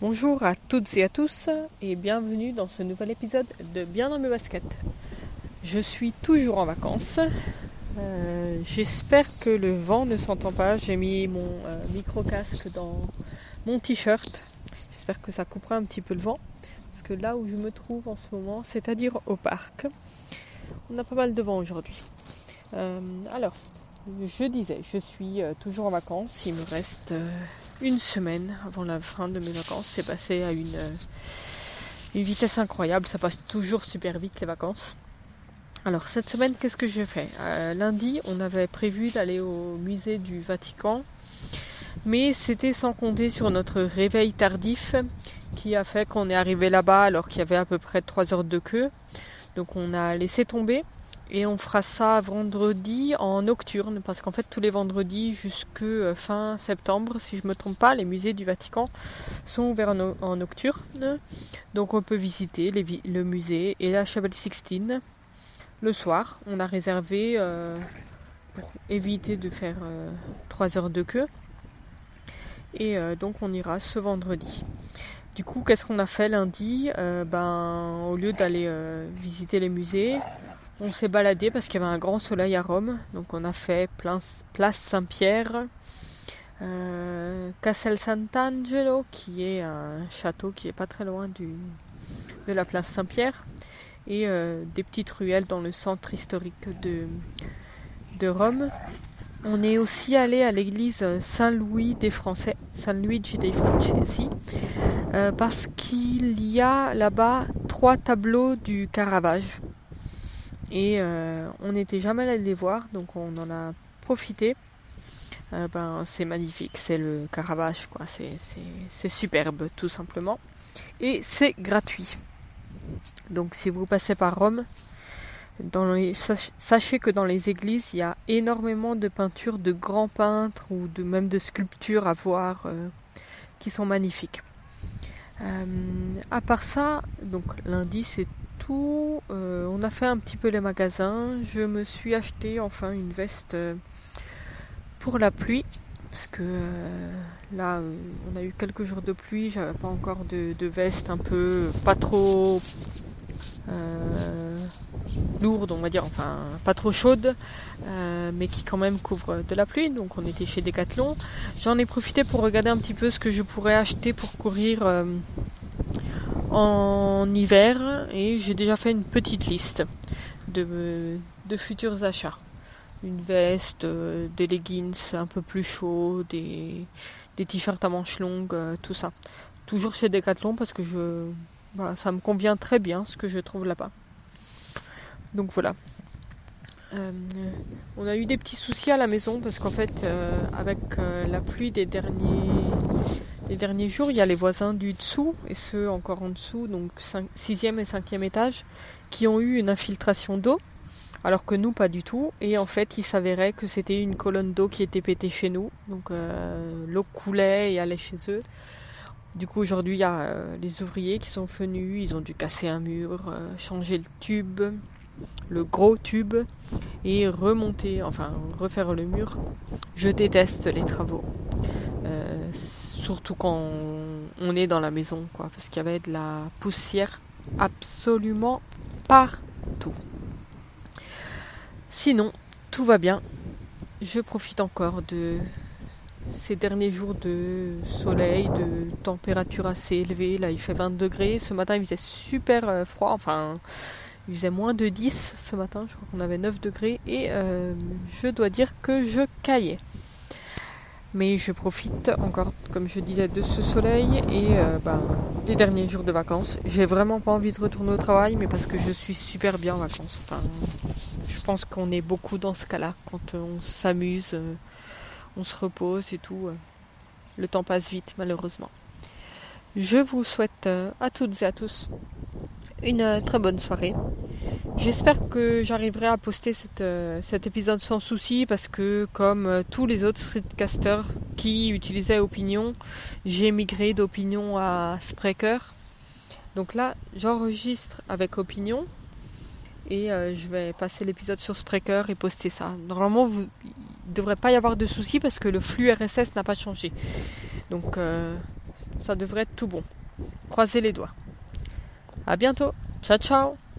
Bonjour à toutes et à tous et bienvenue dans ce nouvel épisode de Bien dans mes baskets. Je suis toujours en vacances. Euh, j'espère que le vent ne s'entend pas. J'ai mis mon euh, micro casque dans mon t-shirt. J'espère que ça coupera un petit peu le vent. Parce que là où je me trouve en ce moment, c'est-à-dire au parc, on a pas mal de vent aujourd'hui. Euh, alors, je disais, je suis toujours en vacances. Il me reste une semaine avant la fin de mes vacances. C'est passé à une, euh, une vitesse incroyable. Ça passe toujours super vite les vacances. Alors cette semaine, qu'est-ce que j'ai fait euh, Lundi, on avait prévu d'aller au musée du Vatican, mais c'était sans compter sur notre réveil tardif qui a fait qu'on est arrivé là-bas alors qu'il y avait à peu près 3 heures de queue. Donc on a laissé tomber et on fera ça vendredi en nocturne, parce qu'en fait tous les vendredis jusque euh, fin septembre, si je ne me trompe pas, les musées du Vatican sont ouverts en, nocturne. Donc on peut visiter le musée et la Chapelle Sixtine le soir. On a réservé euh, pour éviter de faire 3 euh, heures de queue. Et donc on ira ce vendredi. Du coup, qu'est-ce qu'on a fait lundi? Ben, Au lieu d'aller visiter les musées, on s'est baladé parce qu'il y avait un grand soleil à Rome. Donc on a fait place Saint-Pierre, euh, Castel Sant'Angelo, qui est un château qui est pas très loin de la place Saint-Pierre, et euh, des petites ruelles dans le centre historique de, Rome. On est aussi allé à l'église Saint-Louis des Français, Saint Luigi dei Francesi, euh, parce qu'il y a là-bas trois tableaux du Caravage. Et euh, on n'était jamais allé les voir, donc on en a profité. Euh, ben, c'est magnifique, c'est le Caravage, quoi. C'est superbe, tout simplement. Et c'est gratuit. Donc si vous passez par Rome, dans sachez que dans les églises, il y a énormément de peintures de grands peintres ou de même de sculptures à voir euh, qui sont magnifiques. à part ça, donc lundi c'est euh, on a fait un petit peu les magasins. Je me suis acheté enfin une veste euh, pour la pluie. Parce que euh, là, on a eu quelques jours de pluie. J'avais pas encore de, veste un peu pas trop lourde, on va dire, enfin pas trop chaude, mais qui quand même couvre de la pluie. Donc on était chez Decathlon. J'en ai profité pour regarder un petit peu ce que je pourrais acheter pour courir en hiver et j'ai déjà fait une petite liste de, futurs achats. Une veste, euh, des leggings un peu plus chauds, des, t-shirts à manches longues, euh, tout ça. Toujours chez Decathlon parce que ça me convient très bien ce que je trouve là-bas. Donc voilà. Euh, on a eu des petits soucis à la maison parce qu'en fait, avec la pluie des derniers les derniers jours, il y a les voisins du dessous et ceux encore en dessous, donc 6e et 5e étage, qui ont eu une infiltration d'eau, alors que nous pas du tout. Et en fait, il s'avérait que c'était une colonne d'eau qui était pétée chez nous, donc euh, l'eau coulait et allait chez eux. Du coup, aujourd'hui, il y a euh, les ouvriers qui sont venus, ils ont dû casser un mur, euh, changer le tube, le gros tube, et remonter, enfin refaire le mur. Je déteste les travaux surtout quand on est dans la maison, quoi, parce qu'il y avait de la poussière absolument partout. Sinon, tout va bien. Je profite encore de ces derniers jours de soleil, de température assez élevée. Là, il fait 20 degrés. Ce matin, il faisait super euh, froid. Enfin, il faisait moins de 10 ce matin. Je crois qu'on avait 9 degrés. Et euh, je dois dire que je caillais. Mais je profite encore, comme je disais, de ce soleil et euh, ben, des derniers jours de vacances. J'ai vraiment pas envie de retourner au travail, mais parce que je suis super bien en vacances. Je pense qu'on est beaucoup dans ce cas-là. Quand on s'amuse, euh, on se repose et tout. Euh, le temps passe vite, malheureusement. Je vous souhaite à toutes et à tous une très bonne soirée. J'espère que j'arriverai à poster euh, cet épisode sans souci parce que comme euh, tous les autres streetcasters qui utilisaient Opinion, j'ai migré d'Opinion à Spreaker. Donc là, j'enregistre avec Opinion et euh, je vais passer l'épisode sur Spreaker et poster ça. Normalement, vous, il ne devrait pas y avoir de soucis parce que le flux RSS n'a pas changé. Donc ça devrait être tout bon. Croisez les doigts. À bientôt. Ciao ciao